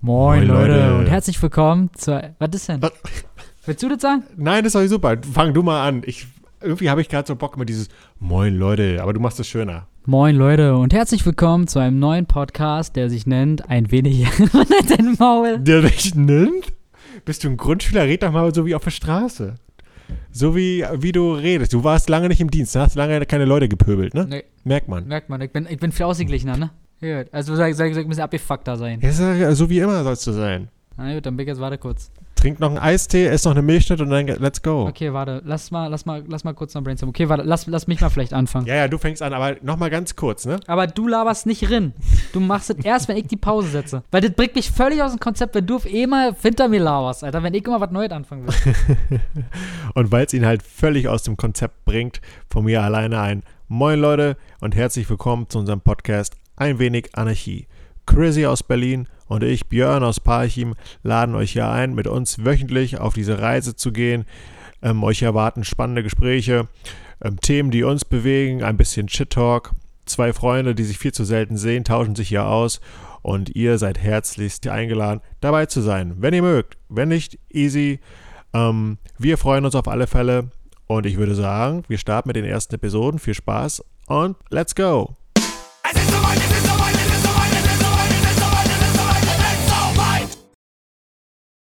Moin, Moin, Leute. Leute. und herzlich willkommen zur. Was ist denn? Was? Willst du das sagen? Nein, das ist doch super. Fang du mal an. Ich, irgendwie habe ich gerade so Bock mit dieses Moin Leute, aber du machst es schöner. Moin, Leute, und herzlich willkommen zu einem neuen Podcast, der sich nennt Ein wenig. Dein Maul. Der dich nimmt? Bist du ein Grundschüler? Red doch mal so wie auf der Straße. So wie, wie du redest. Du warst lange nicht im Dienst, hast lange keine Leute gepöbelt, ne? Nee, Merkt man. merkt man, ich bin, ich bin viel ausgeglichener, ne? Gut. Also soll soll soll ich ein bisschen abgefuckter sein. Ja, so wie immer sollst du sein. Na gut, dann bin ich jetzt, warte kurz. Trink noch einen Eistee, ess noch eine Milchschnitt und dann let's go. Okay, warte, lass mal, lass mal, lass mal kurz noch brainstormen. Okay, warte, lass, lass mich mal vielleicht anfangen. Ja, ja, du fängst an, aber noch mal ganz kurz, ne? Aber du laberst nicht rin. Du machst es erst, wenn ich die Pause setze. Weil das bringt mich völlig aus dem Konzept, wenn du auf einmal hinter mir laberst, Alter. Wenn ich immer was Neues anfangen will. Und weil es ihn halt völlig aus dem Konzept bringt, von mir alleine ein Moin Leute und herzlich willkommen zu unserem Podcast Ein wenig Anarchie. Chrissy aus Berlin und ich, Björn aus Parchim, laden euch hier ein, mit uns wöchentlich auf diese Reise zu gehen. Ähm, euch erwarten spannende Gespräche, ähm, Themen, die uns bewegen, ein bisschen Shit-Talk. Zwei Freunde, die sich viel zu selten sehen, tauschen sich hier aus und ihr seid herzlichst eingeladen, dabei zu sein, wenn ihr mögt. Wenn nicht, easy. Ähm, wir freuen uns auf alle Fälle und ich würde sagen, wir starten mit den ersten Episoden. Viel Spaß und let's go!